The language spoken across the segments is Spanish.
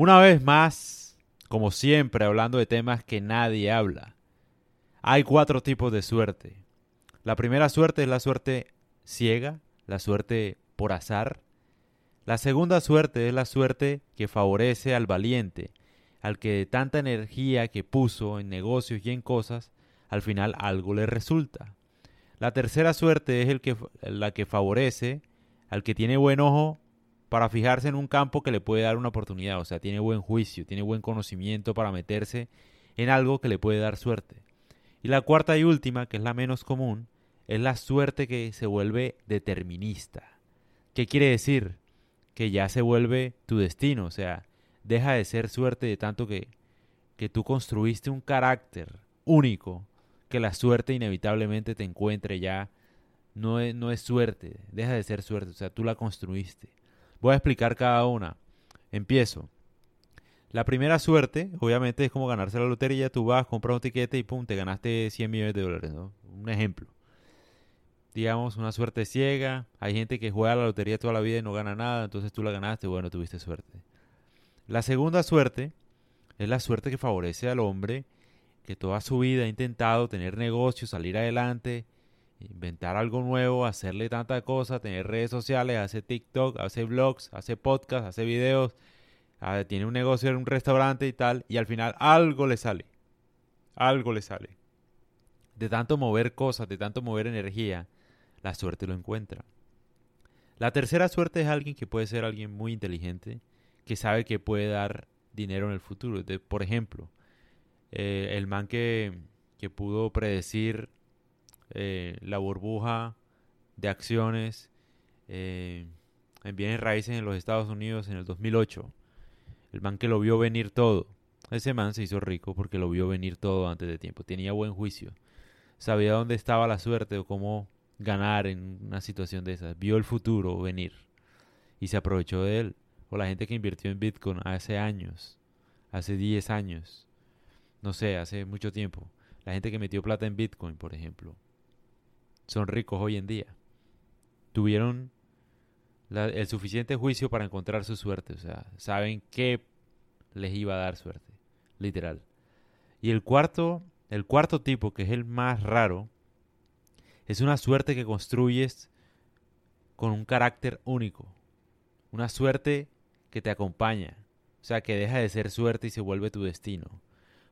Una vez más, como siempre, hablando de temas que nadie habla. Hay cuatro tipos de suerte. La primera suerte es la suerte ciega, la suerte por azar. La segunda suerte es la suerte que favorece al valiente, al que de tanta energía que puso en negocios y en cosas, al final algo le resulta. La tercera suerte es el que, la que favorece al que tiene buen ojo para fijarse en un campo que le puede dar una oportunidad, o sea, tiene buen juicio, tiene buen conocimiento para meterse en algo que le puede dar suerte. Y la cuarta y última, que es la menos común, es la suerte que se vuelve determinista. ¿Qué quiere decir? Que ya se vuelve tu destino, o sea, deja de ser suerte de tanto que, que tú construiste un carácter único, que la suerte inevitablemente te encuentre ya. No es, no es suerte, deja de ser suerte, o sea, tú la construiste. Voy a explicar cada una. Empiezo. La primera suerte, obviamente, es como ganarse la lotería. Tú vas, compras un tiquete y pum, te ganaste 100 millones de dólares. ¿no? Un ejemplo. Digamos, una suerte ciega. Hay gente que juega la lotería toda la vida y no gana nada. Entonces tú la ganaste, bueno, tuviste suerte. La segunda suerte es la suerte que favorece al hombre que toda su vida ha intentado tener negocios, salir adelante, inventar algo nuevo, hacerle tanta cosa, tener redes sociales, hace TikTok, hace blogs, hace podcasts, hace videos, ah, tiene un negocio en un restaurante y tal, y al final algo le sale. Algo le sale. De tanto mover cosas, de tanto mover energía, la suerte lo encuentra. La tercera suerte es alguien que puede ser alguien muy inteligente, que sabe que puede dar dinero en el futuro. por ejemplo, eh, el man que, que pudo predecir eh, la burbuja de acciones eh, en bienes raíces en los Estados Unidos en el 2008. El man que lo vio venir todo. Ese man se hizo rico porque lo vio venir todo antes de tiempo. Tenía buen juicio. Sabía dónde estaba la suerte o cómo ganar en una situación de esas. Vio el futuro venir y se aprovechó de él. O la gente que invirtió en Bitcoin hace años, hace 10 años, no sé, hace mucho tiempo. La gente que metió plata en Bitcoin, por ejemplo son ricos hoy en día. Tuvieron el suficiente juicio para encontrar su suerte. O sea, saben qué les iba a dar suerte. Literal. Y el cuarto, el cuarto tipo, que es el más raro, es una suerte que construyes con un carácter único. Una suerte que te acompaña. O sea, que deja de ser suerte y se vuelve tu destino.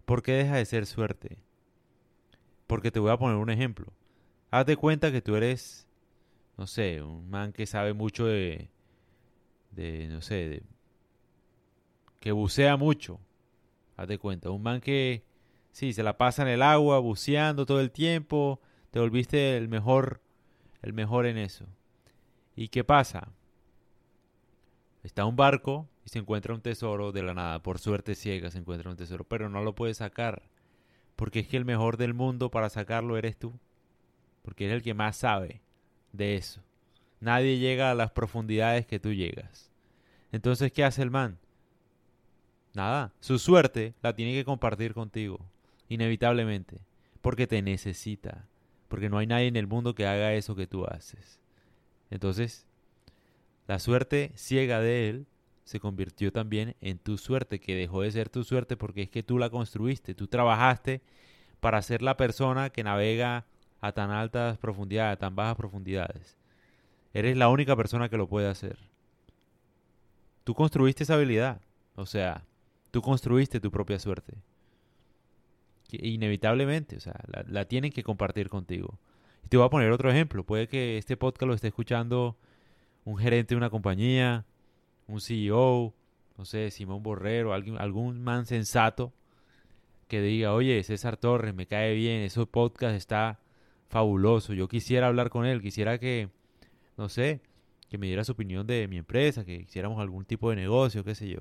¿Por qué deja de ser suerte? Porque te voy a poner un ejemplo. Haz de cuenta que tú eres, no sé, un man que sabe mucho de, de no sé, de, que bucea mucho. Haz de cuenta, un man que, sí, se la pasa en el agua buceando todo el tiempo, te volviste el mejor, el mejor en eso. ¿Y qué pasa? Está un barco y se encuentra un tesoro de la nada. Por suerte ciega se encuentra un tesoro, pero no lo puede sacar. Porque es que el mejor del mundo para sacarlo eres tú porque eres el que más sabe de eso. Nadie llega a las profundidades que tú llegas. Entonces, ¿qué hace el man? Nada, su suerte la tiene que compartir contigo, inevitablemente, porque te necesita, porque no hay nadie en el mundo que haga eso que tú haces. Entonces, la suerte ciega de él se convirtió también en tu suerte, que dejó de ser tu suerte porque es que tú la construiste, tú trabajaste para ser la persona que navega a tan altas profundidades, a tan bajas profundidades. Eres la única persona que lo puede hacer. Tú construiste esa habilidad. O sea, tú construiste tu propia suerte. Inevitablemente, o sea, la, tienen que compartir contigo. Y te voy a poner otro ejemplo. Puede que este podcast lo esté escuchando un gerente de una compañía, un CEO, no sé, Simón Borrero, algún man sensato que diga, oye, César Torres, me cae bien, ese podcast está fabuloso. Yo quisiera hablar con él, quisiera que, no sé, que me diera su opinión de mi empresa, que hiciéramos algún tipo de negocio, qué sé yo.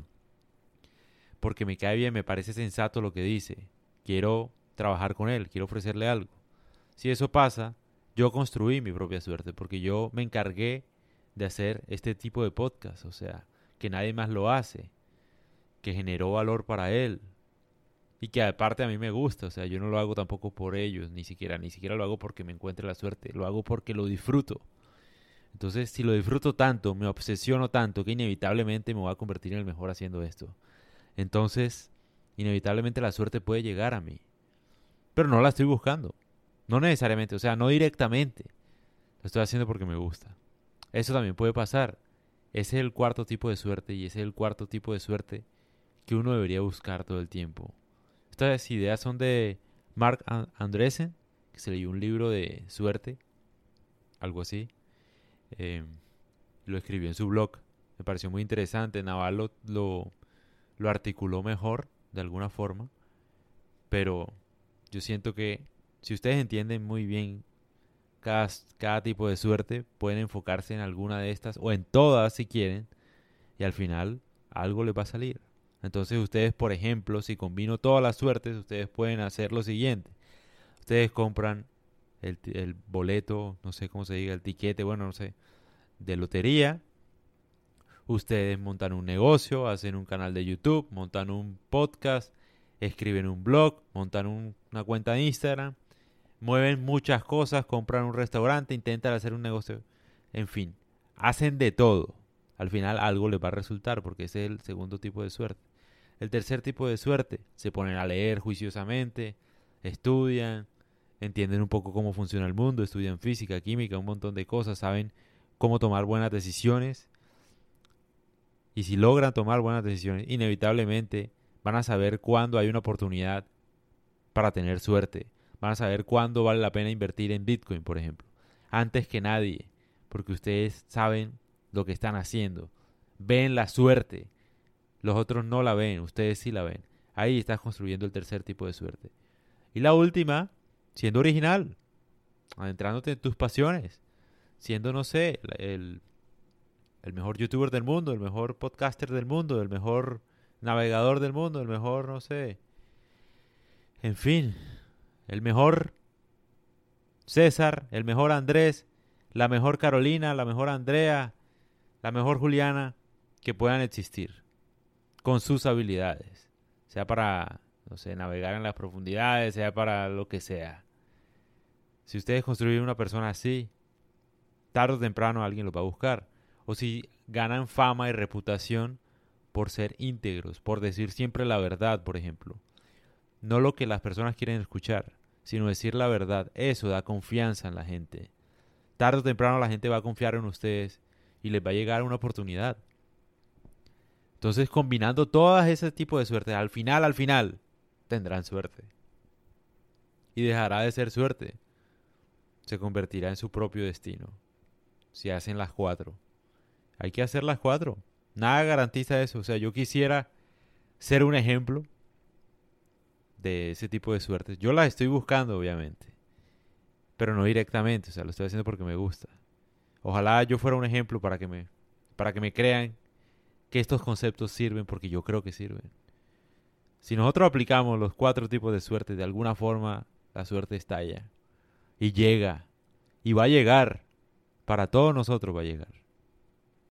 Porque me cae bien, me parece sensato lo que dice. Quiero trabajar con él, quiero ofrecerle algo. Si eso pasa, yo construí mi propia suerte, porque yo me encargué de hacer este tipo de podcast, o sea, que nadie más lo hace, que generó valor para él, y que aparte a mí me gusta, o sea, yo no lo hago tampoco por ellos, ni siquiera, ni siquiera lo hago porque me encuentre la suerte, lo hago porque lo disfruto. Entonces, si lo disfruto tanto, me obsesiono tanto, que inevitablemente me voy a convertir en el mejor haciendo esto. Entonces, inevitablemente la suerte puede llegar a mí. Pero no la estoy buscando. No necesariamente, o sea, no directamente. Lo estoy haciendo porque me gusta. Eso también puede pasar. Ese es el cuarto tipo de suerte y ese es el cuarto tipo de suerte que uno debería buscar todo el tiempo. Estas ideas son de Mark Andresen, que se leyó un libro de suerte, algo así. Em, lo escribió en su blog. Me pareció muy interesante. Naval lo, lo, lo articuló mejor, de alguna forma. Pero yo siento que si ustedes entienden muy bien cada, tipo de suerte, pueden enfocarse en alguna de estas o en todas si quieren y al final algo les va a salir. Entonces ustedes, por ejemplo, si combino todas las suertes, ustedes pueden hacer lo siguiente. Ustedes compran el, boleto, no sé cómo se diga, el tiquete, bueno, no sé, de lotería. Ustedes montan un negocio, hacen un canal de YouTube, montan un podcast, escriben un blog, montan una cuenta de Instagram mueven muchas cosas, compran un restaurante, intentan hacer un negocio, en fin, hacen de todo. Al final algo les va a resultar porque ese es el segundo tipo de suerte. El tercer tipo de suerte, se ponen a leer juiciosamente, estudian, entienden un poco cómo funciona el mundo, estudian física, química, un montón de cosas, saben cómo tomar buenas decisiones. Y si logran tomar buenas decisiones, inevitablemente van a saber cuándo hay una oportunidad para tener suerte Van a saber cuándo vale la pena invertir en Bitcoin, por ejemplo. Antes que nadie, porque ustedes saben lo que están haciendo. Ven la suerte. Los otros no la ven, ustedes sí la ven. Ahí estás construyendo el tercer tipo de suerte. Y la última, siendo original, adentrándote en tus pasiones, siendo, no sé, el, el mejor youtuber del mundo, el mejor podcaster del mundo, el mejor navegador del mundo, el mejor, no sé. En fin, el mejor César, el mejor Andrés, la mejor Carolina, la mejor Andrea, la mejor Juliana que puedan existir con sus habilidades, sea para, no sé, navegar en las profundidades, sea para lo que sea. Si ustedes construyen una persona así, tarde o temprano alguien lo va a buscar. O si ganan fama y reputación por ser íntegros, por decir siempre la verdad, por ejemplo no lo que las personas quieren escuchar, sino decir la verdad. Eso da confianza en la gente. Tarde o temprano la gente va a confiar en ustedes y les va a llegar una oportunidad. Entonces, combinando todas ese tipo de suerte, al final, al final, tendrán suerte. Y dejará de ser suerte. Se convertirá en su propio destino. Si hacen las cuatro. Hay que hacer las cuatro. Nada garantiza eso. O sea, yo quisiera ser un ejemplo de ese tipo de suertes. Yo las estoy buscando, obviamente, pero no directamente, o sea, lo estoy haciendo porque me gusta. Ojalá yo fuera un ejemplo para que me, para que me crean que estos conceptos sirven porque yo creo que sirven. Si nosotros aplicamos los cuatro tipos de suerte, de alguna forma la suerte estalla y llega y va a llegar. Para todos nosotros va a llegar.